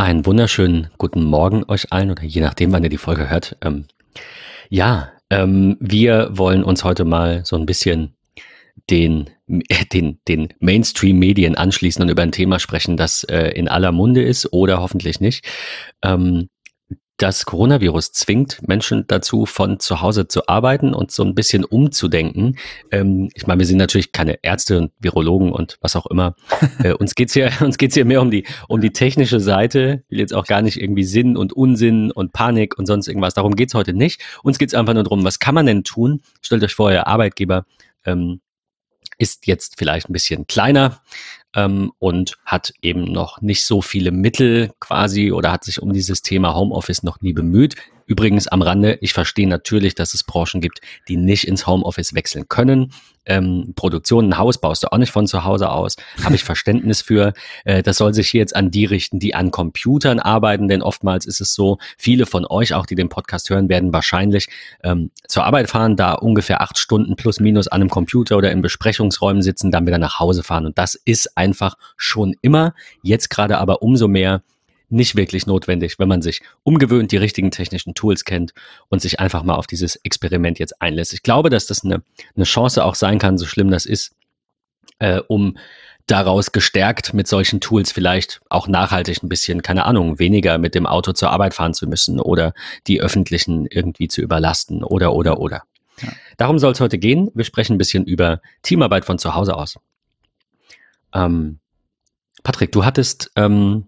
Einen wunderschönen guten Morgen euch allen oder je nachdem, wann ihr die Folge hört. Ähm, ja, ähm, wir wollen uns heute mal so ein bisschen den, den, den Mainstream-Medien anschließen und über ein Thema sprechen, das äh, in aller Munde ist oder hoffentlich nicht. Ähm, das Coronavirus zwingt Menschen dazu, von zu Hause zu arbeiten und so ein bisschen umzudenken. Ähm, ich meine, wir sind natürlich keine Ärzte und Virologen und was auch immer. Äh, uns geht's hier, uns geht's hier mehr um die, um die technische Seite. Ich will jetzt auch gar nicht irgendwie Sinn und Unsinn und Panik und sonst irgendwas. Darum geht's heute nicht. Uns geht's einfach nur darum, was kann man denn tun? Stellt euch vor, euer Arbeitgeber ähm, ist jetzt vielleicht ein bisschen kleiner ähm, und hat eben noch nicht so viele Mittel quasi oder hat sich um dieses Thema Homeoffice noch nie bemüht. Übrigens am Rande, ich verstehe natürlich, dass es Branchen gibt, die nicht ins Homeoffice wechseln können. Ähm, Produktion, ein Haus baust du auch nicht von zu Hause aus. Habe ich Verständnis für. Äh, das soll sich hier jetzt an die richten, die an Computern arbeiten, denn oftmals ist es so, viele von euch, auch die den Podcast hören, werden wahrscheinlich ähm, zur Arbeit fahren, da ungefähr acht Stunden plus minus an einem Computer oder in Besprechungsräumen sitzen, dann wieder nach Hause fahren. Und das ist einfach schon immer, jetzt gerade aber umso mehr nicht wirklich notwendig, wenn man sich umgewöhnt, die richtigen technischen Tools kennt und sich einfach mal auf dieses Experiment jetzt einlässt. Ich glaube, dass das eine, eine Chance auch sein kann, so schlimm das ist, äh, um daraus gestärkt mit solchen Tools vielleicht auch nachhaltig ein bisschen, keine Ahnung, weniger mit dem Auto zur Arbeit fahren zu müssen oder die öffentlichen irgendwie zu überlasten oder, oder, oder. Ja. Darum soll es heute gehen. Wir sprechen ein bisschen über Teamarbeit von zu Hause aus. Ähm, Patrick, du hattest ähm,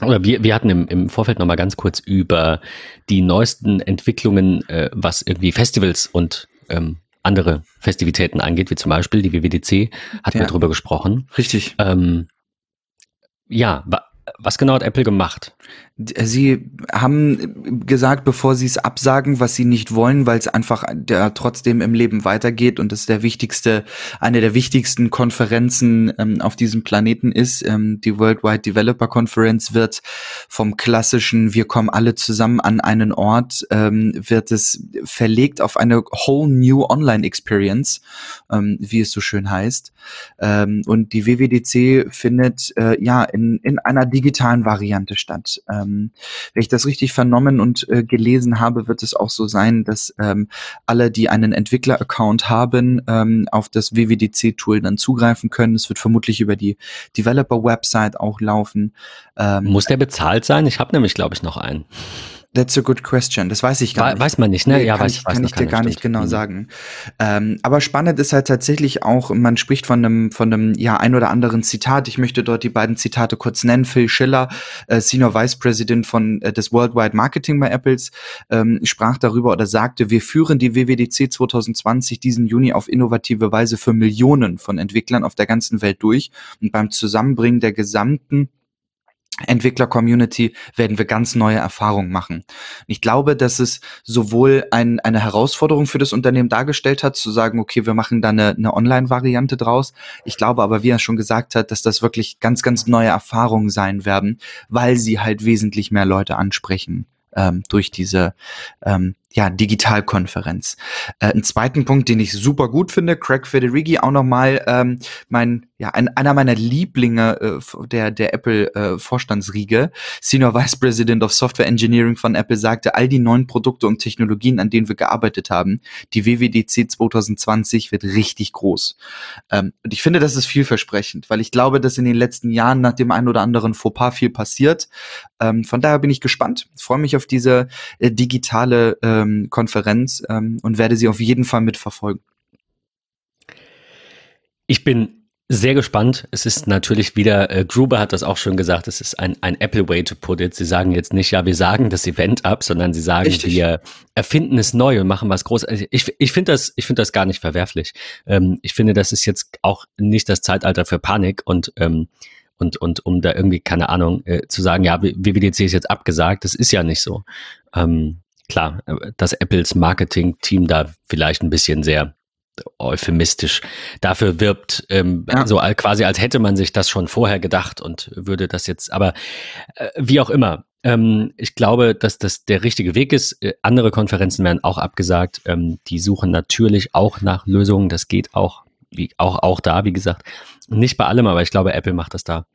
oder wir, wir hatten im, im Vorfeld nochmal ganz kurz über die neuesten Entwicklungen, äh, was irgendwie Festivals und ähm, andere Festivitäten angeht, wie zum Beispiel die WWDC, hatten ja. wir drüber gesprochen. Richtig. Ähm, ja, was genau hat Apple gemacht? Sie haben gesagt, bevor sie es absagen, was sie nicht wollen, weil es einfach der trotzdem im Leben weitergeht und es der wichtigste, eine der wichtigsten Konferenzen ähm, auf diesem Planeten ist. Ähm, die Worldwide Developer Conference wird vom klassischen Wir kommen alle zusammen an einen Ort, ähm, wird es verlegt auf eine whole new Online Experience, ähm, wie es so schön heißt. Ähm, und die WWDC findet äh, ja in, in einer digitalen Variante statt. Ähm, wenn ich das richtig vernommen und äh, gelesen habe, wird es auch so sein, dass ähm, alle, die einen Entwickler-Account haben, ähm, auf das WWDC-Tool dann zugreifen können. Es wird vermutlich über die Developer-Website auch laufen. Ähm, Muss der bezahlt sein? Ich habe nämlich, glaube ich, noch einen. That's a good question. Das weiß ich gar nicht. Weiß man nicht, ne? Nee, ja, kann weiß ich, kann ich dir gar nicht genau mhm. sagen. Ähm, aber spannend ist halt tatsächlich auch, man spricht von einem, von einem, ja, ein oder anderen Zitat. Ich möchte dort die beiden Zitate kurz nennen. Phil Schiller, äh, Senior Vice President von äh, des Worldwide Marketing bei Apples, ähm, sprach darüber oder sagte, wir führen die WWDC 2020 diesen Juni auf innovative Weise für Millionen von Entwicklern auf der ganzen Welt durch und beim Zusammenbringen der gesamten Entwickler-Community werden wir ganz neue Erfahrungen machen. Ich glaube, dass es sowohl ein, eine Herausforderung für das Unternehmen dargestellt hat, zu sagen, okay, wir machen da eine, eine Online-Variante draus. Ich glaube aber, wie er schon gesagt hat, dass das wirklich ganz, ganz neue Erfahrungen sein werden, weil sie halt wesentlich mehr Leute ansprechen ähm, durch diese ähm, ja, Digitalkonferenz. Äh, einen zweiten Punkt, den ich super gut finde, Craig Federighi, auch nochmal ähm, mein, ja, ein, einer meiner Lieblinge äh, der, der Apple äh, Vorstandsriege, Senior Vice President of Software Engineering von Apple, sagte, all die neuen Produkte und Technologien, an denen wir gearbeitet haben, die WWDC 2020 wird richtig groß. Ähm, und ich finde, das ist vielversprechend, weil ich glaube, dass in den letzten Jahren nach dem einen oder anderen Fauxpas viel passiert. Ähm, von daher bin ich gespannt, freue mich auf diese äh, digitale äh, ähm, Konferenz ähm, und werde sie auf jeden Fall mitverfolgen. Ich bin sehr gespannt. Es ist natürlich wieder, äh, Gruber hat das auch schon gesagt, es ist ein, ein Apple Way to put it. Sie sagen jetzt nicht, ja, wir sagen das Event ab, sondern sie sagen, Richtig. wir erfinden es neu und machen was Großes. Also ich, ich finde das, ich finde das gar nicht verwerflich. Ähm, ich finde, das ist jetzt auch nicht das Zeitalter für Panik und ähm, und, und um da irgendwie, keine Ahnung, äh, zu sagen, ja, WWDC ist jetzt abgesagt, das ist ja nicht so. Ähm, klar, äh, dass Apples Marketing-Team da vielleicht ein bisschen sehr euphemistisch dafür wirbt, ähm, ja. so quasi als hätte man sich das schon vorher gedacht und würde das jetzt, aber äh, wie auch immer, ähm, ich glaube, dass das der richtige Weg ist. Äh, andere Konferenzen werden auch abgesagt. Ähm, die suchen natürlich auch nach Lösungen. Das geht auch, wie, auch, auch da, wie gesagt. Nicht bei allem, aber ich glaube, Apple macht das da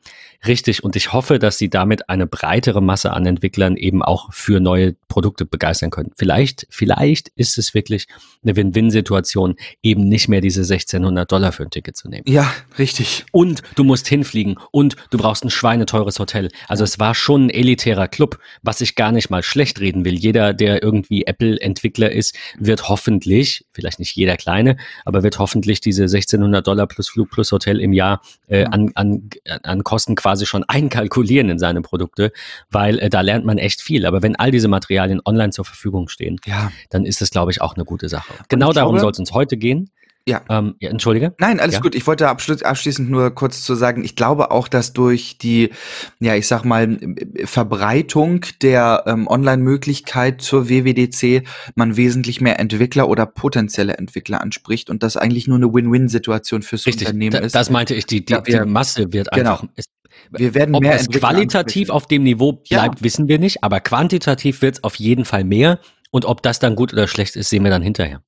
richtig. Und ich hoffe, dass sie damit eine breitere Masse an Entwicklern eben auch für neue Produkte begeistern können. Vielleicht, vielleicht ist es wirklich eine Win-Win-Situation, eben nicht mehr diese 1600 Dollar für ein Ticket zu nehmen. Ja, richtig. Und du musst hinfliegen und du brauchst ein schweineteures Hotel. Also es war schon ein elitärer Club, was ich gar nicht mal schlecht reden will. Jeder, der irgendwie Apple-Entwickler ist, wird hoffentlich, vielleicht nicht jeder kleine, aber wird hoffentlich diese 1600 Dollar plus Flug plus Hotel im Jahr äh, an, an, an Kosten quasi schon einkalkulieren in seine Produkte, weil äh, da lernt man echt viel. Aber wenn all diese Materialien online zur Verfügung stehen, ja. dann ist das, glaube ich, auch eine gute Sache. Genau darum soll es uns heute gehen. Ja. Ähm, ja, entschuldige. Nein, alles ja? gut. Ich wollte abschließend nur kurz zu sagen, ich glaube auch, dass durch die, ja, ich sag mal, Verbreitung der ähm, Online-Möglichkeit zur WWDC man wesentlich mehr Entwickler oder potenzielle Entwickler anspricht und das eigentlich nur eine Win-Win-Situation fürs Richtig, Unternehmen da, ist. Das meinte ich, die, die, ja, wir, die Masse wird genau. einfach. Ist, wir werden Ob mehr es qualitativ auf dem Niveau bleibt, ja. wissen wir nicht, aber quantitativ wird es auf jeden Fall mehr. Und ob das dann gut oder schlecht ist, sehen wir dann hinterher.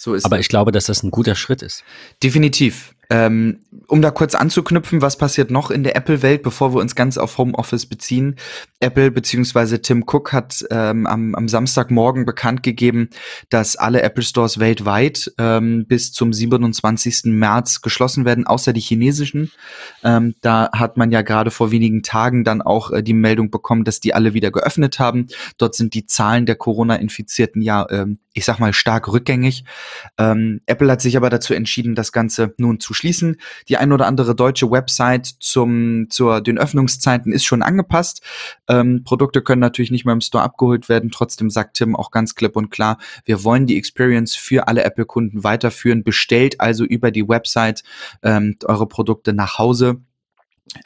So ist Aber ich glaube, dass das ein guter Schritt ist. Definitiv. Ähm, um da kurz anzuknüpfen, was passiert noch in der Apple-Welt, bevor wir uns ganz auf Homeoffice beziehen? Apple bzw. Tim Cook hat ähm, am, am Samstagmorgen bekannt gegeben, dass alle Apple Stores weltweit ähm, bis zum 27. März geschlossen werden, außer die chinesischen. Ähm, da hat man ja gerade vor wenigen Tagen dann auch äh, die Meldung bekommen, dass die alle wieder geöffnet haben. Dort sind die Zahlen der Corona-Infizierten ja, ähm, ich sag mal, stark rückgängig. Ähm, Apple hat sich aber dazu entschieden, das Ganze nun zu schließen. Die ein oder andere deutsche Website zum, zur, den Öffnungszeiten ist schon angepasst. Ähm, Produkte können natürlich nicht mehr im Store abgeholt werden. Trotzdem sagt Tim auch ganz klipp und klar, wir wollen die Experience für alle Apple-Kunden weiterführen. Bestellt also über die Website ähm, eure Produkte nach Hause.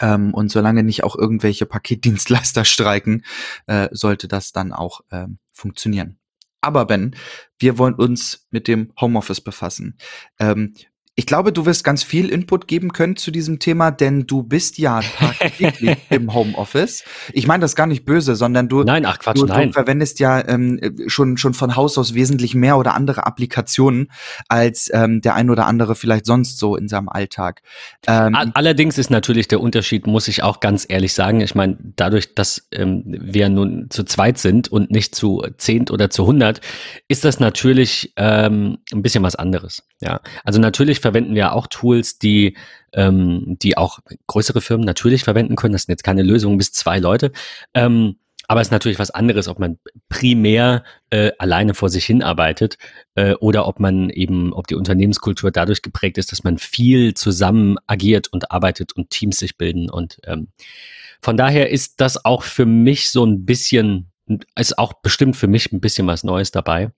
Ähm, und solange nicht auch irgendwelche Paketdienstleister streiken, äh, sollte das dann auch ähm, funktionieren. Aber Ben, wir wollen uns mit dem Homeoffice befassen. Ähm, ich glaube, du wirst ganz viel Input geben können zu diesem Thema, denn du bist ja tagtäglich im Homeoffice. Ich meine das gar nicht böse, sondern du, nein, ach Quatsch, du, nein. du verwendest ja ähm, schon, schon von Haus aus wesentlich mehr oder andere Applikationen als ähm, der ein oder andere vielleicht sonst so in seinem Alltag. Ähm, Allerdings ist natürlich der Unterschied, muss ich auch ganz ehrlich sagen. Ich meine, dadurch, dass ähm, wir nun zu zweit sind und nicht zu zehnt oder zu hundert, ist das natürlich ähm, ein bisschen was anderes. Ja, also natürlich verwenden wir auch Tools, die, ähm, die auch größere Firmen natürlich verwenden können. Das sind jetzt keine Lösungen bis zwei Leute. Ähm, aber es ist natürlich was anderes, ob man primär äh, alleine vor sich hin arbeitet äh, oder ob man eben, ob die Unternehmenskultur dadurch geprägt ist, dass man viel zusammen agiert und arbeitet und Teams sich bilden. Und ähm, von daher ist das auch für mich so ein bisschen, ist auch bestimmt für mich ein bisschen was Neues dabei.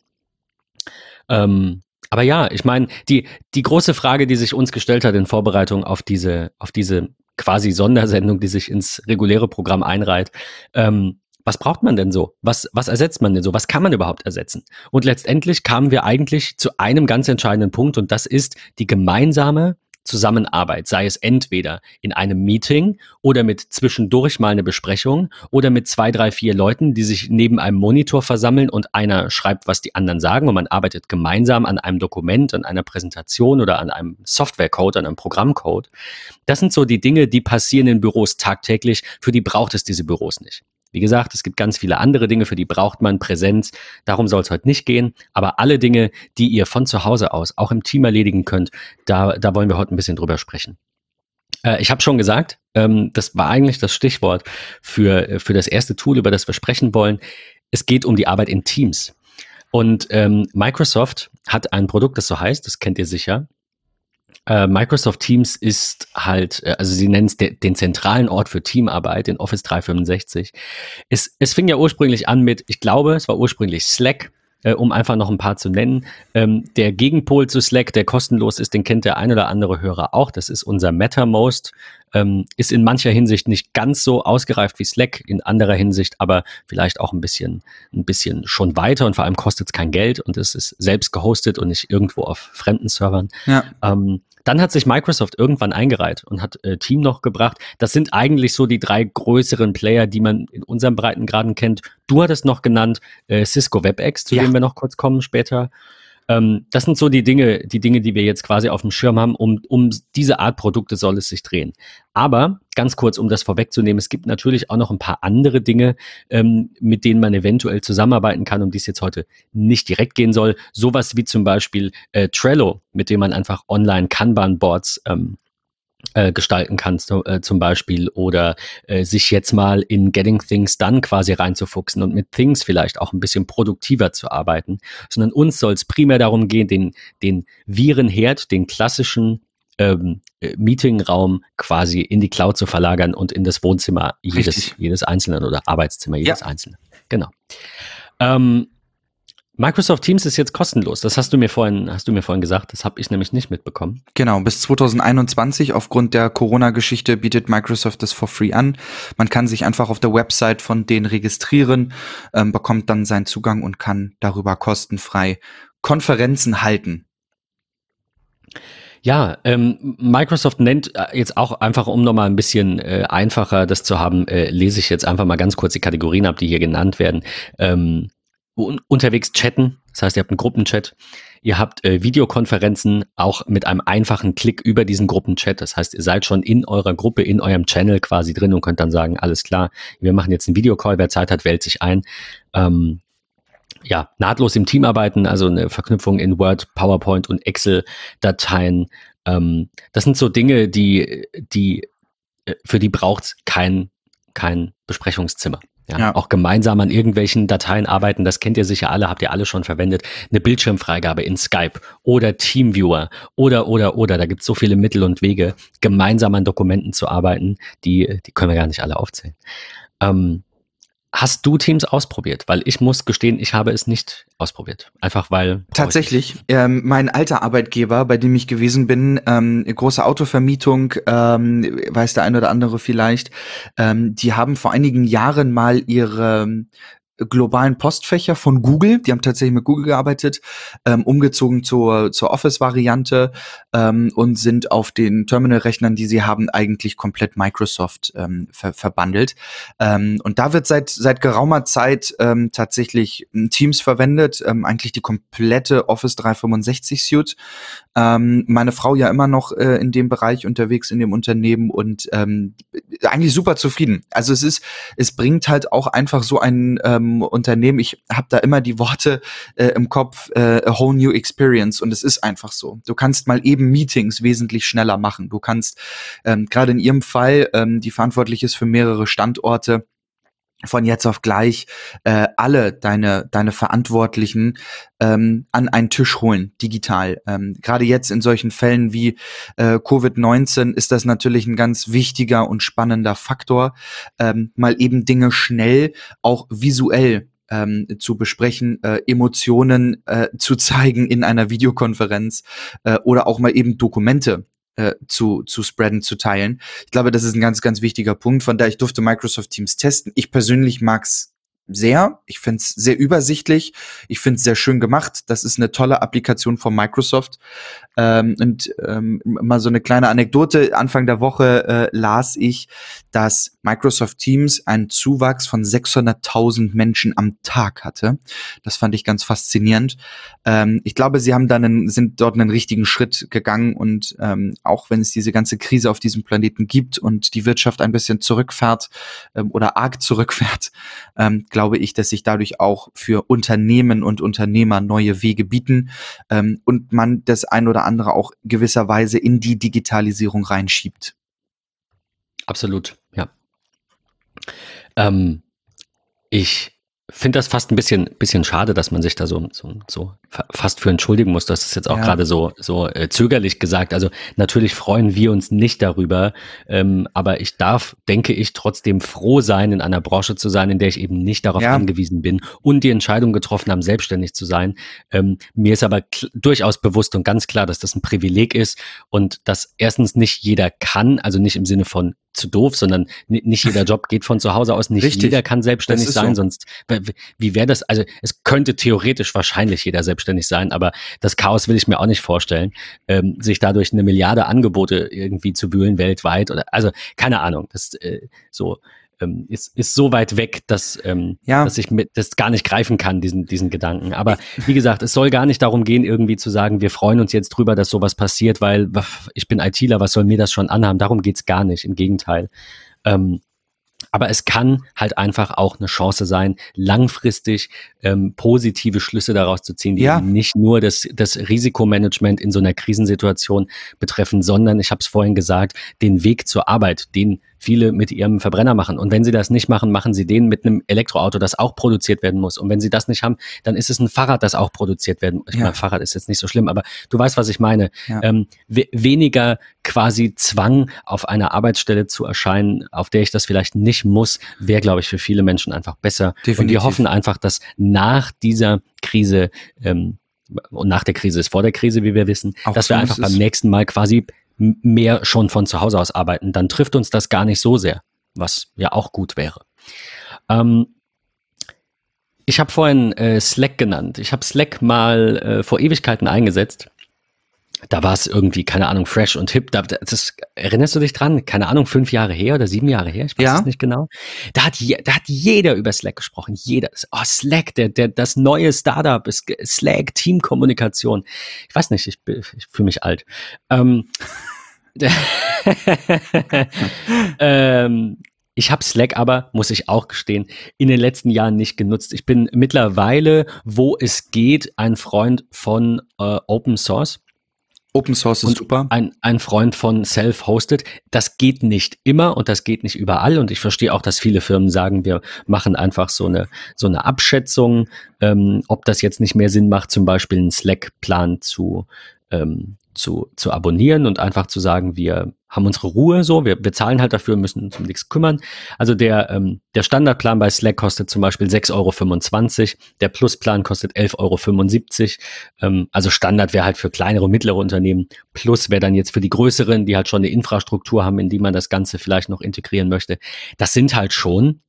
Ähm, aber ja, ich meine, die, die große Frage, die sich uns gestellt hat in Vorbereitung auf diese, auf diese quasi Sondersendung, die sich ins reguläre Programm einreiht, ähm, was braucht man denn so? Was, was ersetzt man denn so? Was kann man überhaupt ersetzen? Und letztendlich kamen wir eigentlich zu einem ganz entscheidenden Punkt und das ist die gemeinsame Zusammenarbeit, sei es entweder in einem Meeting oder mit zwischendurch mal eine Besprechung oder mit zwei, drei, vier Leuten, die sich neben einem Monitor versammeln und einer schreibt, was die anderen sagen und man arbeitet gemeinsam an einem Dokument, an einer Präsentation oder an einem Softwarecode, an einem Programmcode. Das sind so die Dinge, die passieren in Büros tagtäglich, für die braucht es diese Büros nicht. Wie gesagt, es gibt ganz viele andere Dinge, für die braucht man Präsenz. Darum soll es heute nicht gehen. Aber alle Dinge, die ihr von zu Hause aus auch im Team erledigen könnt, da, da wollen wir heute ein bisschen drüber sprechen. Äh, ich habe schon gesagt, ähm, das war eigentlich das Stichwort für, für das erste Tool, über das wir sprechen wollen. Es geht um die Arbeit in Teams. Und ähm, Microsoft hat ein Produkt, das so heißt, das kennt ihr sicher, äh, Microsoft Teams ist halt, äh, also sie nennen es de den zentralen Ort für Teamarbeit in Office 365. Es, es fing ja ursprünglich an mit, ich glaube, es war ursprünglich Slack, äh, um einfach noch ein paar zu nennen. Ähm, der Gegenpol zu Slack, der kostenlos ist, den kennt der ein oder andere Hörer auch. Das ist unser MetaMost. Ähm, ist in mancher Hinsicht nicht ganz so ausgereift wie Slack, in anderer Hinsicht aber vielleicht auch ein bisschen, ein bisschen schon weiter und vor allem kostet es kein Geld und es ist selbst gehostet und nicht irgendwo auf fremden Servern. Ja. Ähm, dann hat sich Microsoft irgendwann eingereiht und hat äh, Team noch gebracht. Das sind eigentlich so die drei größeren Player, die man in unserem Breitengraden kennt. Du hattest noch genannt äh, Cisco WebEx, zu ja. dem wir noch kurz kommen später. Ähm, das sind so die Dinge, die Dinge, die wir jetzt quasi auf dem Schirm haben. Um, um diese Art Produkte soll es sich drehen. Aber ganz kurz, um das vorwegzunehmen, es gibt natürlich auch noch ein paar andere Dinge, ähm, mit denen man eventuell zusammenarbeiten kann, um die es jetzt heute nicht direkt gehen soll. Sowas wie zum Beispiel äh, Trello, mit dem man einfach online Kanban-Boards ähm, äh, gestalten kannst, äh, zum Beispiel, oder äh, sich jetzt mal in Getting Things Done quasi reinzufuchsen und mit Things vielleicht auch ein bisschen produktiver zu arbeiten, sondern uns soll es primär darum gehen, den, den Virenherd, den klassischen ähm, äh, Meetingraum quasi in die Cloud zu verlagern und in das Wohnzimmer jedes, jedes Einzelnen oder Arbeitszimmer jedes ja. Einzelnen. Genau. Ähm, Microsoft Teams ist jetzt kostenlos. Das hast du mir vorhin, hast du mir vorhin gesagt. Das habe ich nämlich nicht mitbekommen. Genau, bis 2021 aufgrund der Corona-Geschichte bietet Microsoft das for free an. Man kann sich einfach auf der Website von denen registrieren, ähm, bekommt dann seinen Zugang und kann darüber kostenfrei Konferenzen halten. Ja, ähm, Microsoft nennt äh, jetzt auch einfach, um nochmal ein bisschen äh, einfacher das zu haben, äh, lese ich jetzt einfach mal ganz kurz die Kategorien ab, die hier genannt werden. Ähm, unterwegs chatten. Das heißt, ihr habt einen Gruppenchat. Ihr habt äh, Videokonferenzen auch mit einem einfachen Klick über diesen Gruppenchat. Das heißt, ihr seid schon in eurer Gruppe, in eurem Channel quasi drin und könnt dann sagen, alles klar, wir machen jetzt einen Videocall. Wer Zeit hat, wählt sich ein. Ähm, ja, nahtlos im Team arbeiten, also eine Verknüpfung in Word, PowerPoint und Excel-Dateien. Ähm, das sind so Dinge, die, die, äh, für die braucht kein, kein Besprechungszimmer. Ja, ja. Auch gemeinsam an irgendwelchen Dateien arbeiten, das kennt ihr sicher alle, habt ihr alle schon verwendet. Eine Bildschirmfreigabe in Skype oder Teamviewer oder, oder, oder. Da gibt es so viele Mittel und Wege, gemeinsam an Dokumenten zu arbeiten, die, die können wir gar nicht alle aufzählen. Ähm, Hast du Teams ausprobiert? Weil ich muss gestehen, ich habe es nicht ausprobiert. Einfach weil. Tatsächlich. Ähm, mein alter Arbeitgeber, bei dem ich gewesen bin, ähm, große Autovermietung, ähm, weiß der eine oder andere vielleicht, ähm, die haben vor einigen Jahren mal ihre globalen Postfächer von Google, die haben tatsächlich mit Google gearbeitet, ähm, umgezogen zur, zur Office-Variante ähm, und sind auf den Terminal-Rechnern, die sie haben, eigentlich komplett Microsoft ähm, ver verbandelt. Ähm, und da wird seit, seit geraumer Zeit ähm, tatsächlich Teams verwendet, ähm, eigentlich die komplette Office 365 Suite. Ähm, meine Frau ja immer noch äh, in dem Bereich unterwegs in dem Unternehmen und ähm, eigentlich super zufrieden. Also es ist, es bringt halt auch einfach so ein ähm, Unternehmen. Ich habe da immer die Worte äh, im Kopf, äh, a whole new experience und es ist einfach so. Du kannst mal eben Meetings wesentlich schneller machen. Du kannst ähm, gerade in ihrem Fall, ähm, die verantwortlich ist für mehrere Standorte, von jetzt auf gleich äh, alle deine deine Verantwortlichen ähm, an einen Tisch holen digital. Ähm, Gerade jetzt in solchen Fällen wie äh, Covid-19 ist das natürlich ein ganz wichtiger und spannender Faktor, ähm, mal eben Dinge schnell auch visuell ähm, zu besprechen, äh, Emotionen äh, zu zeigen in einer Videokonferenz äh, oder auch mal eben Dokumente äh, zu, zu spreaden, zu teilen. Ich glaube, das ist ein ganz, ganz wichtiger Punkt. Von daher, ich durfte Microsoft Teams testen. Ich persönlich mag's sehr. Ich finde es sehr übersichtlich. Ich finde es sehr schön gemacht. Das ist eine tolle Applikation von Microsoft. Ähm, und ähm, mal so eine kleine Anekdote. Anfang der Woche äh, las ich, dass Microsoft Teams einen Zuwachs von 600.000 Menschen am Tag hatte. Das fand ich ganz faszinierend. Ähm, ich glaube, sie haben dann einen, sind dort einen richtigen Schritt gegangen und ähm, auch wenn es diese ganze Krise auf diesem Planeten gibt und die Wirtschaft ein bisschen zurückfährt ähm, oder arg zurückfährt, ähm, glaube ich, dass sich dadurch auch für Unternehmen und Unternehmer neue Wege bieten ähm, und man das ein oder andere auch gewisserweise in die Digitalisierung reinschiebt. Absolut, ja. Ähm, ich finde das fast ein bisschen, bisschen schade, dass man sich da so, so, so fast für entschuldigen muss. Das ist jetzt auch ja. gerade so, so äh, zögerlich gesagt. Also natürlich freuen wir uns nicht darüber, ähm, aber ich darf, denke ich, trotzdem froh sein, in einer Branche zu sein, in der ich eben nicht darauf ja. angewiesen bin und die Entscheidung getroffen haben, selbstständig zu sein. Ähm, mir ist aber durchaus bewusst und ganz klar, dass das ein Privileg ist und dass erstens nicht jeder kann, also nicht im Sinne von zu doof, sondern nicht jeder Job geht von zu Hause aus, nicht Richtig. jeder kann selbstständig sein, so. sonst wie wäre das? Also es könnte theoretisch wahrscheinlich jeder selbstständig sein, aber das Chaos will ich mir auch nicht vorstellen, ähm, sich dadurch eine Milliarde Angebote irgendwie zu wühlen weltweit oder also keine Ahnung, das äh, so ähm, ist, ist so weit weg, dass, ähm, ja. dass ich mit, das gar nicht greifen kann, diesen, diesen Gedanken. Aber wie gesagt, es soll gar nicht darum gehen, irgendwie zu sagen, wir freuen uns jetzt drüber, dass sowas passiert, weil ich bin ITler, was soll mir das schon anhaben? Darum geht's gar nicht. Im Gegenteil. Ähm, aber es kann halt einfach auch eine Chance sein, langfristig ähm, positive Schlüsse daraus zu ziehen, die ja. nicht nur das, das Risikomanagement in so einer Krisensituation betreffen, sondern, ich habe es vorhin gesagt, den Weg zur Arbeit, den viele mit ihrem Verbrenner machen. Und wenn sie das nicht machen, machen sie den mit einem Elektroauto, das auch produziert werden muss. Und wenn sie das nicht haben, dann ist es ein Fahrrad, das auch produziert werden muss. Ich ja. meine, Fahrrad ist jetzt nicht so schlimm, aber du weißt, was ich meine. Ja. Ähm, we weniger quasi Zwang, auf einer Arbeitsstelle zu erscheinen, auf der ich das vielleicht nicht muss, wäre, glaube ich, für viele Menschen einfach besser. Definitiv. Und wir hoffen einfach, dass nach dieser Krise ähm, und nach der Krise ist vor der Krise, wie wir wissen, auch dass wir einfach beim nächsten Mal quasi mehr schon von zu Hause aus arbeiten, dann trifft uns das gar nicht so sehr, was ja auch gut wäre. Ähm, ich habe vorhin äh, Slack genannt. Ich habe Slack mal äh, vor Ewigkeiten eingesetzt da war es irgendwie, keine Ahnung, fresh und hip. Da, das, erinnerst du dich dran? Keine Ahnung, fünf Jahre her oder sieben Jahre her? Ich weiß ja. es nicht genau. Da hat, da hat jeder über Slack gesprochen. Jeder. Oh, Slack, der, der, das neue Startup ist Slack, Teamkommunikation. Ich weiß nicht, ich, ich fühle mich alt. Ähm, ähm, ich habe Slack aber, muss ich auch gestehen, in den letzten Jahren nicht genutzt. Ich bin mittlerweile, wo es geht, ein Freund von äh, Open Source. Open Source ist super. Ein, ein Freund von Self-Hosted. Das geht nicht immer und das geht nicht überall. Und ich verstehe auch, dass viele Firmen sagen, wir machen einfach so eine, so eine Abschätzung, ähm, ob das jetzt nicht mehr Sinn macht, zum Beispiel einen Slack-Plan zu, ähm, zu, zu abonnieren und einfach zu sagen, wir haben unsere Ruhe so, wir, wir zahlen halt dafür, müssen uns um nichts kümmern. Also der, ähm, der Standardplan bei Slack kostet zum Beispiel 6,25 Euro, der Plusplan kostet 11,75 Euro. Ähm, also Standard wäre halt für kleinere und mittlere Unternehmen. Plus wäre dann jetzt für die größeren, die halt schon eine Infrastruktur haben, in die man das Ganze vielleicht noch integrieren möchte. Das sind halt schon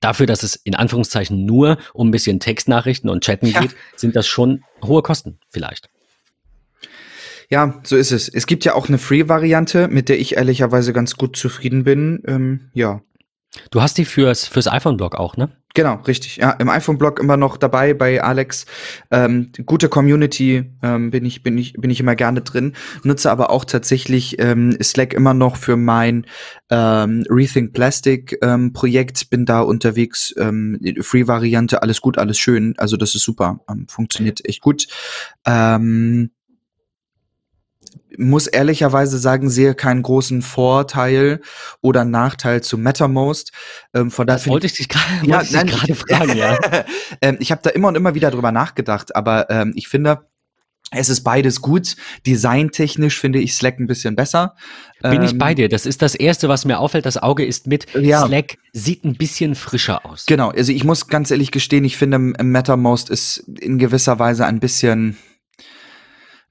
dafür, dass es in Anführungszeichen nur um ein bisschen Textnachrichten und Chatten ja. geht, sind das schon hohe Kosten vielleicht. Ja, so ist es. Es gibt ja auch eine Free-Variante, mit der ich ehrlicherweise ganz gut zufrieden bin. Ähm, ja. Du hast die fürs, fürs iPhone-Blog auch, ne? Genau, richtig. Ja, im iPhone-Blog immer noch dabei bei Alex. Ähm, gute Community ähm, bin ich bin ich bin ich immer gerne drin. Nutze aber auch tatsächlich ähm, Slack immer noch für mein ähm, Rethink Plastic ähm, Projekt. Bin da unterwegs. Ähm, Free-Variante, alles gut, alles schön. Also das ist super. Ähm, funktioniert echt gut. Ähm, muss ehrlicherweise sagen, sehe keinen großen Vorteil oder Nachteil zu MetaMost. Ähm, von das wollte ich dich gerade ja, fragen, ja. ähm, ich habe da immer und immer wieder drüber nachgedacht, aber ähm, ich finde, es ist beides gut. Designtechnisch finde ich Slack ein bisschen besser. Bin ich bei ähm, dir. Das ist das Erste, was mir auffällt. Das Auge ist mit. Ja. Slack sieht ein bisschen frischer aus. Genau. Also ich muss ganz ehrlich gestehen, ich finde MetaMost ist in gewisser Weise ein bisschen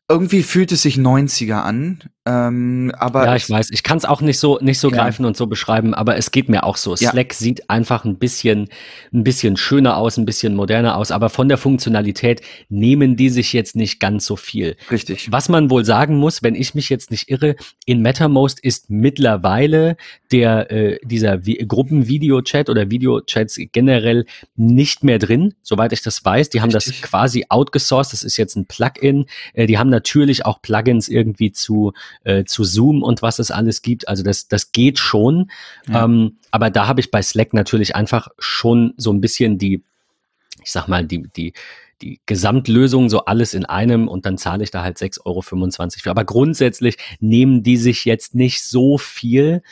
irgendwie fühlt es sich 90er an, ähm, aber ja, ich weiß, ich kann es auch nicht so nicht so ja. greifen und so beschreiben, aber es geht mir auch so. Ja. Slack sieht einfach ein bisschen ein bisschen schöner aus, ein bisschen moderner aus, aber von der Funktionalität nehmen die sich jetzt nicht ganz so viel. Richtig. Was man wohl sagen muss, wenn ich mich jetzt nicht irre, in MetaMost ist mittlerweile der äh, dieser Gruppenvideo-Chat oder Videochats generell nicht mehr drin, soweit ich das weiß. Die haben Richtig. das quasi outgesourced. Das ist jetzt ein Plugin. Äh, die haben natürlich auch Plugins irgendwie zu, äh, zu Zoom und was es alles gibt. Also das, das geht schon. Ja. Ähm, aber da habe ich bei Slack natürlich einfach schon so ein bisschen die, ich sag mal, die, die, die Gesamtlösung, so alles in einem und dann zahle ich da halt 6,25 Euro für. Aber grundsätzlich nehmen die sich jetzt nicht so viel,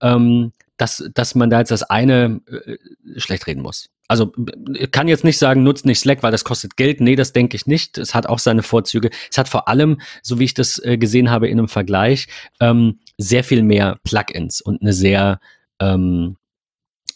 ähm, dass, dass man da jetzt das eine äh, schlecht reden muss. Also ich kann jetzt nicht sagen, nutzt nicht Slack, weil das kostet Geld. Nee, das denke ich nicht. Es hat auch seine Vorzüge. Es hat vor allem, so wie ich das äh, gesehen habe in einem Vergleich, ähm, sehr viel mehr Plugins und eine sehr ähm,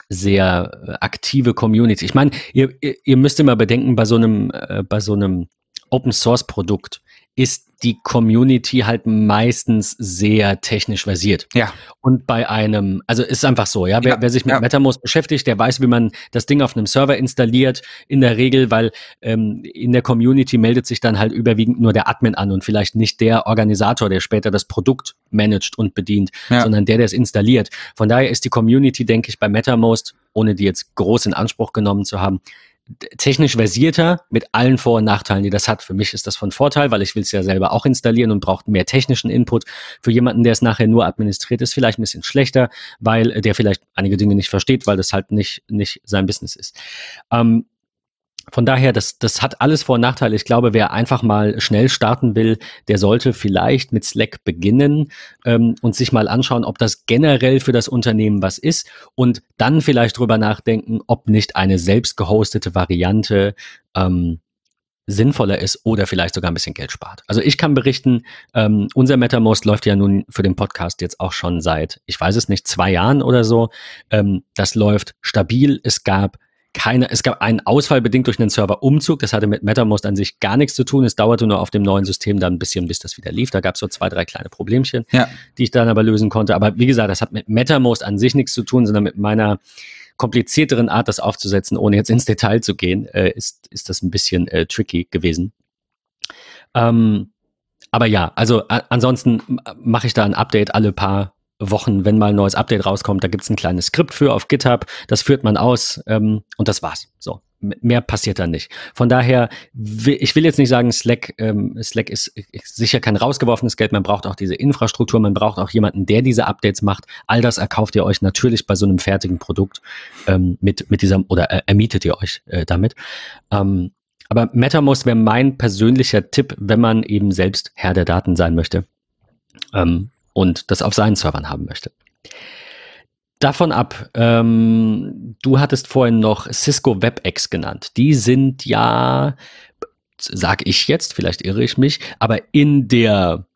sehr äh, aktive Community. Ich meine, ihr, ihr, ihr müsst immer bedenken, bei so einem, äh, bei so einem Open Source Produkt ist die Community halt meistens sehr technisch versiert. Ja. Und bei einem, also ist einfach so, ja, wer, ja, wer sich mit ja. MetaMost beschäftigt, der weiß, wie man das Ding auf einem Server installiert, in der Regel, weil ähm, in der Community meldet sich dann halt überwiegend nur der Admin an und vielleicht nicht der Organisator, der später das Produkt managt und bedient, ja. sondern der, der es installiert. Von daher ist die Community, denke ich, bei MetaMost, ohne die jetzt groß in Anspruch genommen zu haben, technisch versierter mit allen Vor- und Nachteilen, die das hat. Für mich ist das von Vorteil, weil ich will es ja selber auch installieren und braucht mehr technischen Input. Für jemanden, der es nachher nur administriert, ist vielleicht ein bisschen schlechter, weil der vielleicht einige Dinge nicht versteht, weil das halt nicht, nicht sein Business ist. Ähm, von daher, das, das hat alles Vor- und Nachteile. Ich glaube, wer einfach mal schnell starten will, der sollte vielleicht mit Slack beginnen ähm, und sich mal anschauen, ob das generell für das Unternehmen was ist und dann vielleicht drüber nachdenken, ob nicht eine selbst gehostete Variante ähm, sinnvoller ist oder vielleicht sogar ein bisschen Geld spart. Also ich kann berichten, ähm, unser MetaMost läuft ja nun für den Podcast jetzt auch schon seit, ich weiß es nicht, zwei Jahren oder so. Ähm, das läuft stabil. Es gab keine, es gab einen Ausfall bedingt durch einen Serverumzug. Das hatte mit MetaMost an sich gar nichts zu tun. Es dauerte nur auf dem neuen System dann ein bisschen, bis das wieder lief. Da gab es so zwei, drei kleine Problemchen, ja. die ich dann aber lösen konnte. Aber wie gesagt, das hat mit MetaMost an sich nichts zu tun, sondern mit meiner komplizierteren Art, das aufzusetzen, ohne jetzt ins Detail zu gehen, äh, ist, ist das ein bisschen äh, tricky gewesen. Ähm, aber ja, also ansonsten mache ich da ein Update alle paar Wochen, wenn mal ein neues Update rauskommt, da gibt's ein kleines Skript für auf GitHub, das führt man aus ähm, und das war's. So, mehr passiert da nicht. Von daher, ich will jetzt nicht sagen, Slack, ähm, Slack ist, ist sicher kein rausgeworfenes Geld, man braucht auch diese Infrastruktur, man braucht auch jemanden, der diese Updates macht. All das erkauft ihr euch natürlich bei so einem fertigen Produkt ähm, mit, mit diesem, oder äh, ermietet ihr euch äh, damit. Ähm, aber MetaMost wäre mein persönlicher Tipp, wenn man eben selbst Herr der Daten sein möchte. Ähm, und das auf seinen Servern haben möchte. Davon ab, ähm, du hattest vorhin noch Cisco WebEx genannt. Die sind ja, sag ich jetzt, vielleicht irre ich mich, aber in der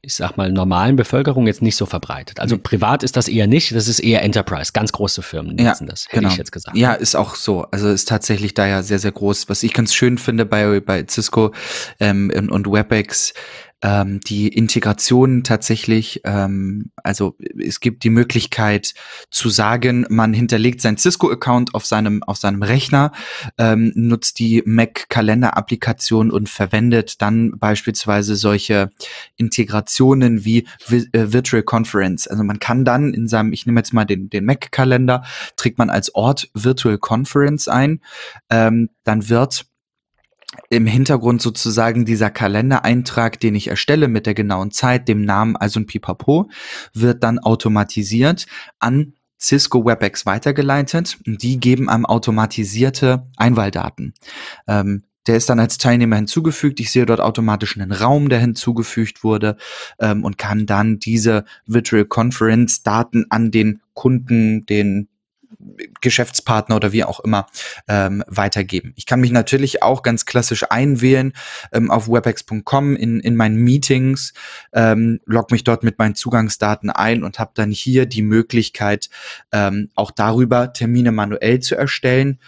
ich sag mal, normalen Bevölkerung jetzt nicht so verbreitet. Also privat ist das eher nicht, das ist eher Enterprise. Ganz große Firmen nutzen ja, das, hätte genau. ich jetzt gesagt. Ja, ist auch so. Also ist tatsächlich da ja sehr, sehr groß. Was ich ganz schön finde bei, bei Cisco ähm, und WebEx, ähm, die Integration tatsächlich, ähm, also es gibt die Möglichkeit zu sagen, man hinterlegt sein Cisco-Account auf seinem, auf seinem Rechner, ähm, nutzt die Mac-Kalender-Applikation und verwendet dann beispielsweise solche Integrationen wie äh, Virtual Conference. Also man kann dann in seinem, ich nehme jetzt mal den, den Mac-Kalender, trägt man als Ort Virtual Conference ein, ähm, dann wird im Hintergrund sozusagen dieser Kalendereintrag, den ich erstelle mit der genauen Zeit, dem Namen, also ein Pipapo, wird dann automatisiert an Cisco WebEx weitergeleitet und die geben einem automatisierte Einwahldaten. Ähm, der ist dann als Teilnehmer hinzugefügt. Ich sehe dort automatisch einen Raum, der hinzugefügt wurde ähm, und kann dann diese Virtual Conference Daten an den Kunden, den Geschäftspartner oder wie auch immer ähm, weitergeben. Ich kann mich natürlich auch ganz klassisch einwählen ähm, auf webex.com in, in meinen Meetings, ähm, log mich dort mit meinen Zugangsdaten ein und habe dann hier die Möglichkeit, ähm, auch darüber Termine manuell zu erstellen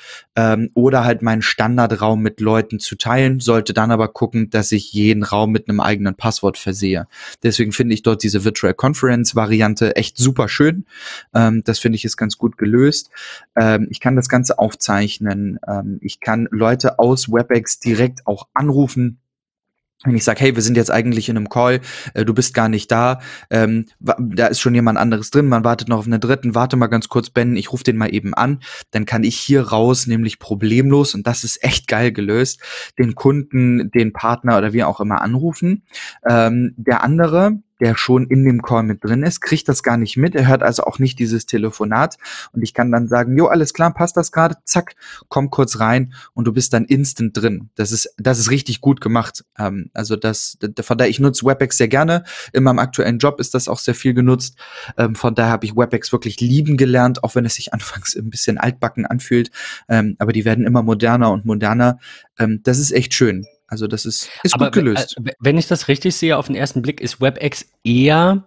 ähm, oder halt meinen Standardraum mit Leuten zu teilen, sollte dann aber gucken, dass ich jeden Raum mit einem eigenen Passwort versehe. Deswegen finde ich dort diese Virtual Conference Variante echt super schön. Ähm, das finde ich ist ganz gut gelöst. Ähm, ich kann das Ganze aufzeichnen. Ähm, ich kann Leute aus WebEx direkt auch anrufen wenn ich sage, hey, wir sind jetzt eigentlich in einem Call, äh, du bist gar nicht da, ähm, da ist schon jemand anderes drin, man wartet noch auf einen dritten, warte mal ganz kurz, Ben, ich rufe den mal eben an, dann kann ich hier raus, nämlich problemlos, und das ist echt geil gelöst, den Kunden, den Partner oder wie auch immer anrufen. Ähm, der andere, der schon in dem Call mit drin ist, kriegt das gar nicht mit. Er hört also auch nicht dieses Telefonat. Und ich kann dann sagen, jo, alles klar, passt das gerade? Zack, komm kurz rein und du bist dann instant drin. Das ist, das ist richtig gut gemacht. Ähm, also das, von daher, ich nutze WebEx sehr gerne. In meinem aktuellen Job ist das auch sehr viel genutzt. Ähm, von daher habe ich WebEx wirklich lieben gelernt, auch wenn es sich anfangs ein bisschen altbacken anfühlt. Ähm, aber die werden immer moderner und moderner. Ähm, das ist echt schön. Also das ist, ist gut gelöst. Wenn ich das richtig sehe, auf den ersten Blick ist WebEx eher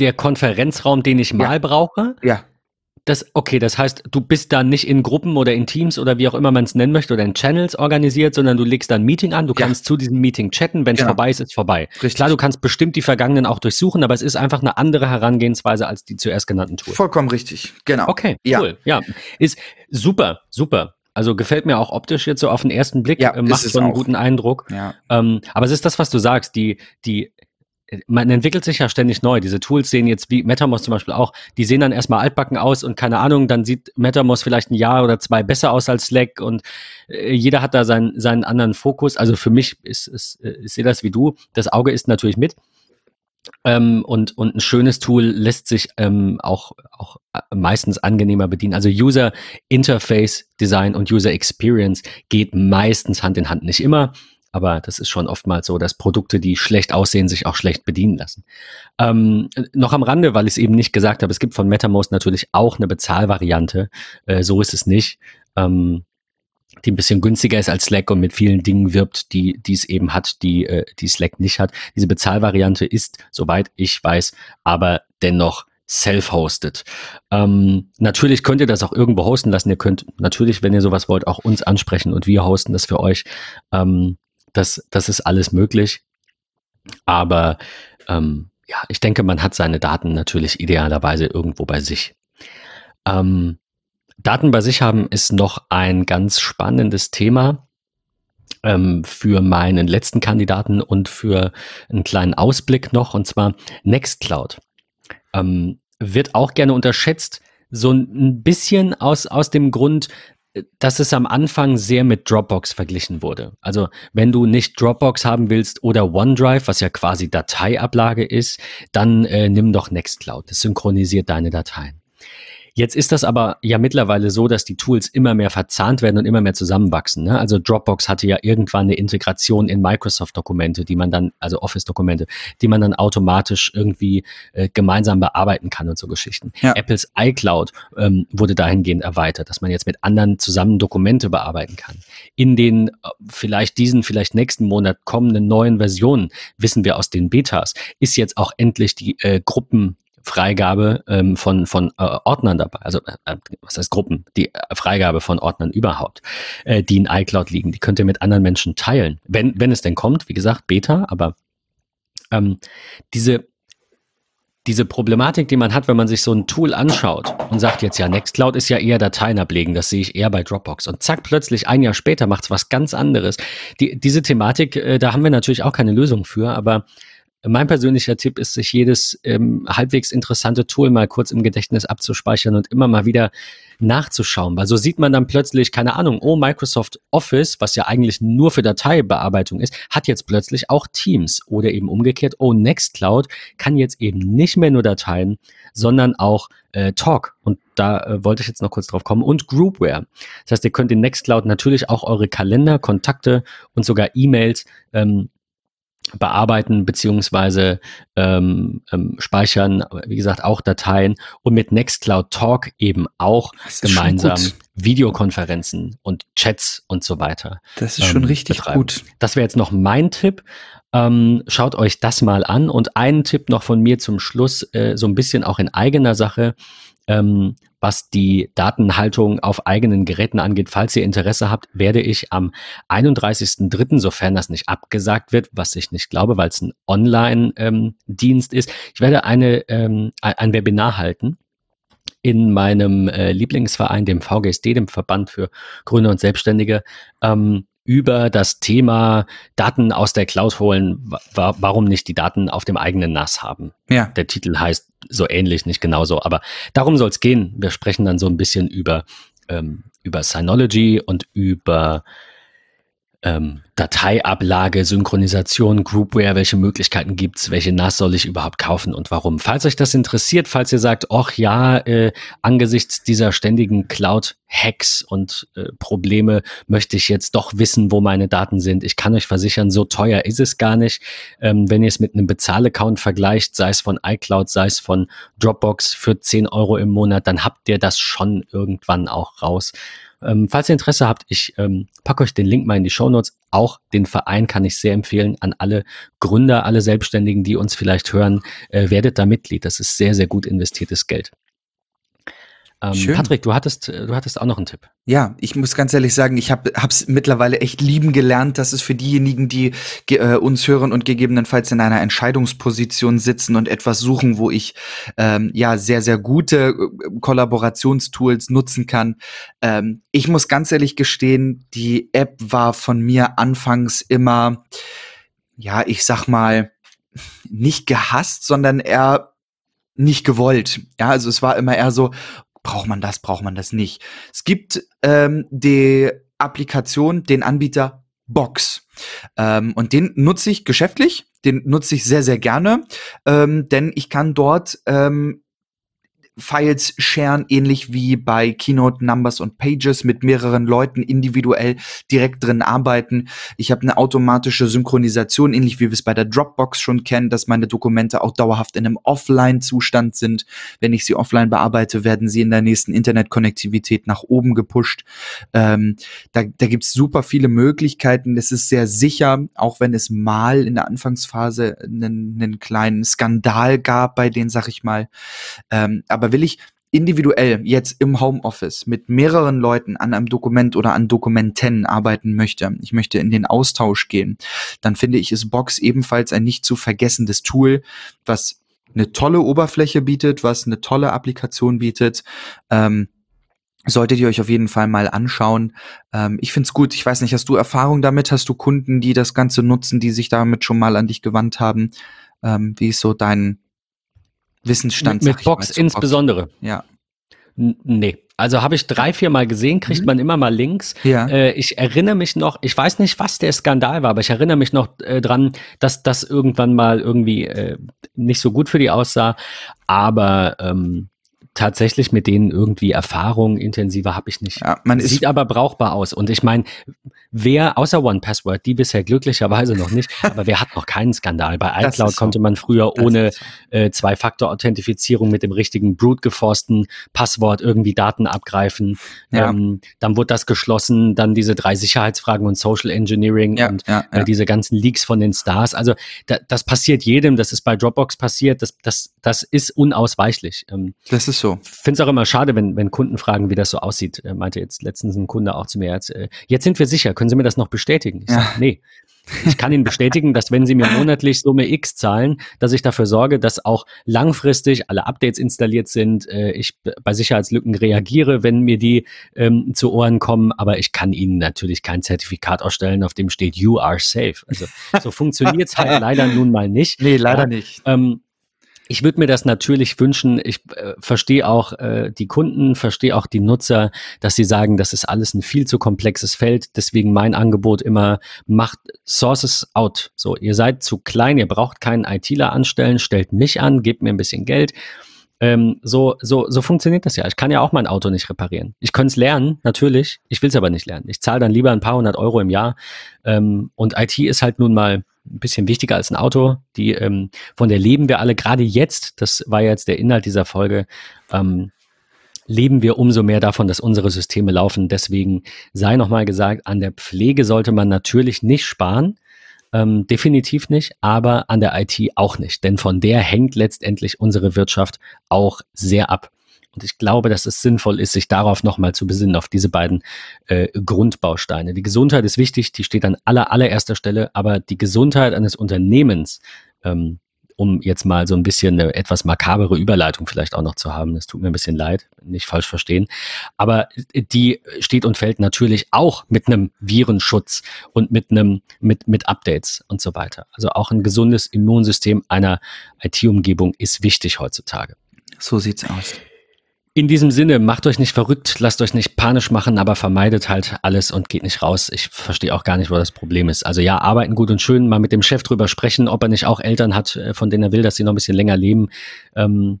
der Konferenzraum, den ich mal ja. brauche. Ja. das, okay, das heißt, du bist dann nicht in Gruppen oder in Teams oder wie auch immer man es nennen möchte oder in Channels organisiert, sondern du legst dann ein Meeting an, du ja. kannst zu diesem Meeting chatten, wenn es genau. vorbei ist, ist vorbei. Richtig. Klar, du kannst bestimmt die Vergangenen auch durchsuchen, aber es ist einfach eine andere Herangehensweise als die zuerst genannten Tools. Vollkommen richtig, genau. Okay, cool. Ja, ist super, super. Also gefällt mir auch optisch jetzt so auf den ersten Blick, ja, äh, macht so einen auch. guten Eindruck. Ja. Ähm, aber es ist das, was du sagst, die, die man entwickelt sich ja ständig neu. Diese Tools sehen jetzt wie MetaMost zum Beispiel auch, die sehen dann erstmal altbacken aus und keine Ahnung, dann sieht MetaMost vielleicht ein Jahr oder zwei besser aus als Slack und äh, jeder hat da seinen, seinen anderen Fokus. Also für mich ist, ist, äh, ich sehe das wie du. Das Auge ist natürlich mit. Ähm, und, und ein schönes Tool lässt sich ähm, auch, auch äh, meistens angenehmer bedienen. Also User Interface Design und User Experience geht meistens Hand in Hand. Nicht immer, aber das ist schon oftmals so, dass Produkte, die schlecht aussehen, sich auch schlecht bedienen lassen. Ähm, noch am Rande, weil ich es eben nicht gesagt habe, es gibt von MetaMost natürlich auch eine Bezahlvariante. Äh, so ist es nicht. Ähm, die ein bisschen günstiger ist als Slack und mit vielen Dingen wirbt, die, die es eben hat, die, äh, die Slack nicht hat. Diese Bezahlvariante ist, soweit ich weiß, aber dennoch self-hosted. Ähm, natürlich könnt ihr das auch irgendwo hosten lassen. Ihr könnt natürlich, wenn ihr sowas wollt, auch uns ansprechen und wir hosten das für euch. Ähm, das, das ist alles möglich. Aber ähm, ja, ich denke, man hat seine Daten natürlich idealerweise irgendwo bei sich. Ähm, Daten bei sich haben ist noch ein ganz spannendes Thema ähm, für meinen letzten Kandidaten und für einen kleinen Ausblick noch, und zwar Nextcloud. Ähm, wird auch gerne unterschätzt, so ein bisschen aus, aus dem Grund, dass es am Anfang sehr mit Dropbox verglichen wurde. Also wenn du nicht Dropbox haben willst oder OneDrive, was ja quasi Dateiablage ist, dann äh, nimm doch Nextcloud. Das synchronisiert deine Dateien. Jetzt ist das aber ja mittlerweile so, dass die Tools immer mehr verzahnt werden und immer mehr zusammenwachsen. Ne? Also Dropbox hatte ja irgendwann eine Integration in Microsoft-Dokumente, die man dann, also Office-Dokumente, die man dann automatisch irgendwie äh, gemeinsam bearbeiten kann und so Geschichten. Ja. Apples iCloud ähm, wurde dahingehend erweitert, dass man jetzt mit anderen zusammen Dokumente bearbeiten kann. In den äh, vielleicht diesen, vielleicht nächsten Monat kommenden neuen Versionen, wissen wir aus den Betas, ist jetzt auch endlich die äh, Gruppen Freigabe ähm, von, von äh, Ordnern dabei, also äh, äh, was heißt Gruppen, die äh, Freigabe von Ordnern überhaupt, äh, die in iCloud liegen, die könnt ihr mit anderen Menschen teilen, wenn, wenn es denn kommt, wie gesagt, Beta, aber ähm, diese, diese Problematik, die man hat, wenn man sich so ein Tool anschaut und sagt jetzt, ja, Nextcloud ist ja eher Dateien ablegen, das sehe ich eher bei Dropbox. Und zack, plötzlich ein Jahr später macht es was ganz anderes. Die, diese Thematik, äh, da haben wir natürlich auch keine Lösung für, aber mein persönlicher Tipp ist, sich jedes ähm, halbwegs interessante Tool mal kurz im Gedächtnis abzuspeichern und immer mal wieder nachzuschauen, weil so sieht man dann plötzlich, keine Ahnung, oh, Microsoft Office, was ja eigentlich nur für Dateibearbeitung ist, hat jetzt plötzlich auch Teams oder eben umgekehrt, oh, Nextcloud kann jetzt eben nicht mehr nur Dateien, sondern auch äh, Talk. Und da äh, wollte ich jetzt noch kurz drauf kommen. Und Groupware. Das heißt, ihr könnt in Nextcloud natürlich auch eure Kalender, Kontakte und sogar E-Mails ähm, bearbeiten beziehungsweise ähm, ähm, speichern, wie gesagt, auch Dateien und mit Nextcloud Talk eben auch gemeinsam Videokonferenzen und Chats und so weiter. Das ist ähm, schon richtig betreiben. gut. Das wäre jetzt noch mein Tipp. Ähm, schaut euch das mal an und einen Tipp noch von mir zum Schluss, äh, so ein bisschen auch in eigener Sache ähm, was die Datenhaltung auf eigenen Geräten angeht. Falls ihr Interesse habt, werde ich am 31.03., sofern das nicht abgesagt wird, was ich nicht glaube, weil es ein Online-Dienst ähm, ist, ich werde eine, ähm, ein Webinar halten in meinem äh, Lieblingsverein, dem VGSD, dem Verband für Grüne und Selbstständige, ähm, über das Thema Daten aus der Cloud holen, wa warum nicht die Daten auf dem eigenen NAS haben. Ja. Der Titel heißt so ähnlich, nicht genauso, aber darum soll es gehen. Wir sprechen dann so ein bisschen über, ähm, über Synology und über ähm, Dateiablage, Synchronisation, Groupware, welche Möglichkeiten gibt's, welche NAS soll ich überhaupt kaufen und warum. Falls euch das interessiert, falls ihr sagt, ach ja, äh, angesichts dieser ständigen Cloud-Hacks und äh, Probleme möchte ich jetzt doch wissen, wo meine Daten sind. Ich kann euch versichern, so teuer ist es gar nicht. Ähm, wenn ihr es mit einem Bezahlaccount vergleicht, sei es von iCloud, sei es von Dropbox für 10 Euro im Monat, dann habt ihr das schon irgendwann auch raus. Ähm, falls ihr Interesse habt, ich ähm, packe euch den Link mal in die Show Notes. Auch den Verein kann ich sehr empfehlen an alle Gründer, alle Selbstständigen, die uns vielleicht hören. Äh, werdet da Mitglied. Das ist sehr, sehr gut investiertes Geld. Ähm, Patrick, du hattest, du hattest auch noch einen Tipp. Ja, ich muss ganz ehrlich sagen, ich habe es mittlerweile echt lieben gelernt, dass es für diejenigen, die äh, uns hören und gegebenenfalls in einer Entscheidungsposition sitzen und etwas suchen, wo ich ähm, ja sehr, sehr gute äh, Kollaborationstools nutzen kann. Ähm, ich muss ganz ehrlich gestehen, die App war von mir anfangs immer, ja, ich sag mal, nicht gehasst, sondern eher nicht gewollt. Ja, also es war immer eher so, braucht man das, braucht man das nicht. Es gibt ähm, die Applikation, den Anbieter Box. Ähm, und den nutze ich geschäftlich, den nutze ich sehr, sehr gerne, ähm, denn ich kann dort ähm, Files sharen, ähnlich wie bei Keynote Numbers und Pages mit mehreren Leuten individuell direkt drin arbeiten. Ich habe eine automatische Synchronisation, ähnlich wie wir es bei der Dropbox schon kennen, dass meine Dokumente auch dauerhaft in einem Offline-Zustand sind. Wenn ich sie offline bearbeite, werden sie in der nächsten Internetkonnektivität nach oben gepusht. Ähm, da da gibt es super viele Möglichkeiten. Es ist sehr sicher, auch wenn es mal in der Anfangsphase einen, einen kleinen Skandal gab bei denen, sag ich mal. Ähm, aber aber will ich individuell jetzt im Homeoffice mit mehreren Leuten an einem Dokument oder an Dokumenten arbeiten möchte, ich möchte in den Austausch gehen, dann finde ich, ist Box ebenfalls ein nicht zu vergessendes Tool, was eine tolle Oberfläche bietet, was eine tolle Applikation bietet. Ähm, solltet ihr euch auf jeden Fall mal anschauen. Ähm, ich find's gut. Ich weiß nicht, hast du Erfahrung damit? Hast du Kunden, die das Ganze nutzen, die sich damit schon mal an dich gewandt haben? Ähm, wie ist so dein, Wissensstand. Mit, mit Box insbesondere. Ja. N nee. Also habe ich drei, vier Mal gesehen, kriegt mhm. man immer mal Links. Ja. Äh, ich erinnere mich noch, ich weiß nicht, was der Skandal war, aber ich erinnere mich noch äh, dran, dass das irgendwann mal irgendwie äh, nicht so gut für die aussah. Aber ähm, tatsächlich mit denen irgendwie Erfahrung intensiver habe ich nicht. Ja, man Sieht aber brauchbar aus. Und ich meine, wer, außer One Password, die bisher glücklicherweise noch nicht, aber wer hat noch keinen Skandal? Bei iCloud so. konnte man früher das ohne so. äh, Zwei-Faktor-Authentifizierung mit dem richtigen brute geforsten Passwort irgendwie Daten abgreifen. Ja. Ähm, dann wurde das geschlossen, dann diese drei Sicherheitsfragen und Social Engineering ja, und äh, diese ganzen Leaks von den Stars. Also da, das passiert jedem, das ist bei Dropbox passiert, das, das, das ist unausweichlich. Ähm, das ist so. Finde es auch immer schade, wenn, wenn Kunden fragen, wie das so aussieht. Er meinte jetzt letztens ein Kunde auch zu mir, jetzt, äh, jetzt sind wir sicher, können Sie mir das noch bestätigen? Ich ja. sage, nee. Ich kann Ihnen bestätigen, dass wenn Sie mir monatlich Summe X zahlen, dass ich dafür sorge, dass auch langfristig alle Updates installiert sind, äh, ich bei Sicherheitslücken reagiere, wenn mir die ähm, zu Ohren kommen, aber ich kann Ihnen natürlich kein Zertifikat ausstellen, auf dem steht You are safe. Also so funktioniert es halt leider nun mal nicht. Nee, leider ja, nicht. Ähm, ich würde mir das natürlich wünschen. Ich äh, verstehe auch äh, die Kunden, verstehe auch die Nutzer, dass sie sagen, das ist alles ein viel zu komplexes Feld. Deswegen mein Angebot immer, macht Sources out. So, ihr seid zu klein, ihr braucht keinen ITler anstellen, stellt mich an, gebt mir ein bisschen Geld. Ähm, so, so, so funktioniert das ja. Ich kann ja auch mein Auto nicht reparieren. Ich könnte es lernen, natürlich. Ich will es aber nicht lernen. Ich zahle dann lieber ein paar hundert Euro im Jahr. Ähm, und IT ist halt nun mal ein bisschen wichtiger als ein Auto. Die, ähm, von der leben wir alle gerade jetzt. Das war jetzt der Inhalt dieser Folge. Ähm, leben wir umso mehr davon, dass unsere Systeme laufen. Deswegen sei nochmal gesagt, an der Pflege sollte man natürlich nicht sparen. Ähm, definitiv nicht, aber an der IT auch nicht, denn von der hängt letztendlich unsere Wirtschaft auch sehr ab. Und ich glaube, dass es sinnvoll ist, sich darauf nochmal zu besinnen, auf diese beiden äh, Grundbausteine. Die Gesundheit ist wichtig, die steht an aller, allererster Stelle, aber die Gesundheit eines Unternehmens, ähm, um jetzt mal so ein bisschen eine etwas makabere Überleitung vielleicht auch noch zu haben, das tut mir ein bisschen leid, nicht falsch verstehen, aber die steht und fällt natürlich auch mit einem Virenschutz und mit einem, mit, mit Updates und so weiter. Also auch ein gesundes Immunsystem einer IT-Umgebung ist wichtig heutzutage. So sieht's aus. In diesem Sinne, macht euch nicht verrückt, lasst euch nicht panisch machen, aber vermeidet halt alles und geht nicht raus. Ich verstehe auch gar nicht, wo das Problem ist. Also ja, arbeiten gut und schön, mal mit dem Chef drüber sprechen, ob er nicht auch Eltern hat, äh, von denen er will, dass sie noch ein bisschen länger leben. Ähm,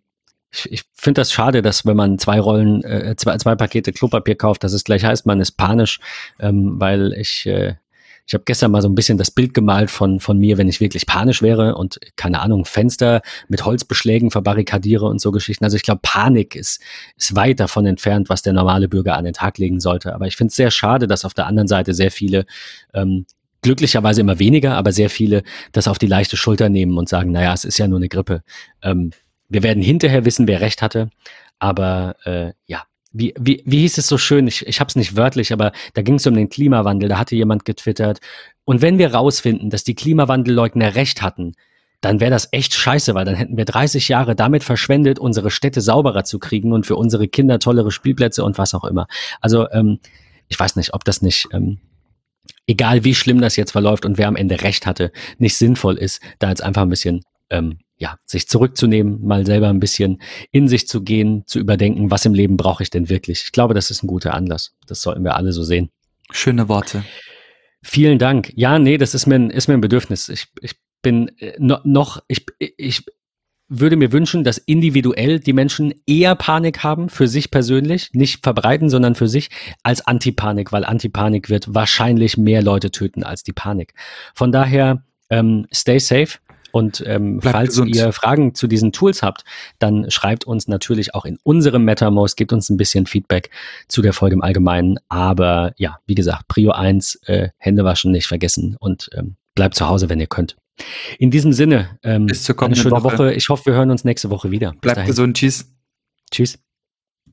ich, ich finde das schade, dass wenn man zwei Rollen, äh, zwei, zwei Pakete Klopapier kauft, dass es gleich heißt, man ist panisch, ähm, weil ich äh, ich habe gestern mal so ein bisschen das Bild gemalt von, von mir, wenn ich wirklich panisch wäre und, keine Ahnung, Fenster mit Holzbeschlägen verbarrikadiere und so Geschichten. Also ich glaube, Panik ist, ist weit davon entfernt, was der normale Bürger an den Tag legen sollte. Aber ich finde es sehr schade, dass auf der anderen Seite sehr viele ähm, glücklicherweise immer weniger, aber sehr viele das auf die leichte Schulter nehmen und sagen, naja, es ist ja nur eine Grippe. Ähm, wir werden hinterher wissen, wer recht hatte. Aber äh, ja, wie, wie, wie hieß es so schön? Ich, ich habe es nicht wörtlich, aber da ging es um den Klimawandel. Da hatte jemand getwittert. Und wenn wir rausfinden, dass die Klimawandelleugner recht hatten, dann wäre das echt scheiße, weil dann hätten wir 30 Jahre damit verschwendet, unsere Städte sauberer zu kriegen und für unsere Kinder tollere Spielplätze und was auch immer. Also ähm, ich weiß nicht, ob das nicht, ähm, egal wie schlimm das jetzt verläuft und wer am Ende recht hatte, nicht sinnvoll ist, da jetzt einfach ein bisschen ähm, ja, sich zurückzunehmen, mal selber ein bisschen in sich zu gehen, zu überdenken, was im Leben brauche ich denn wirklich. Ich glaube, das ist ein guter Anlass. Das sollten wir alle so sehen. Schöne Worte. Vielen Dank. Ja, nee, das ist mir ein, ist mir ein Bedürfnis. Ich, ich bin äh, noch, ich, ich würde mir wünschen, dass individuell die Menschen eher Panik haben für sich persönlich, nicht verbreiten, sondern für sich als Antipanik, weil Antipanik wird wahrscheinlich mehr Leute töten als die Panik. Von daher, ähm, stay safe und ähm, falls gesund. ihr Fragen zu diesen Tools habt, dann schreibt uns natürlich auch in unserem MetaMost, gebt uns ein bisschen Feedback zu der Folge im Allgemeinen. Aber ja, wie gesagt, Prio 1, äh, Hände waschen nicht vergessen und ähm, bleibt zu Hause, wenn ihr könnt. In diesem Sinne, ähm, Bis zur eine schöne Woche. Woche. Ich hoffe, wir hören uns nächste Woche wieder. Bleibt gesund. Tschüss. Tschüss.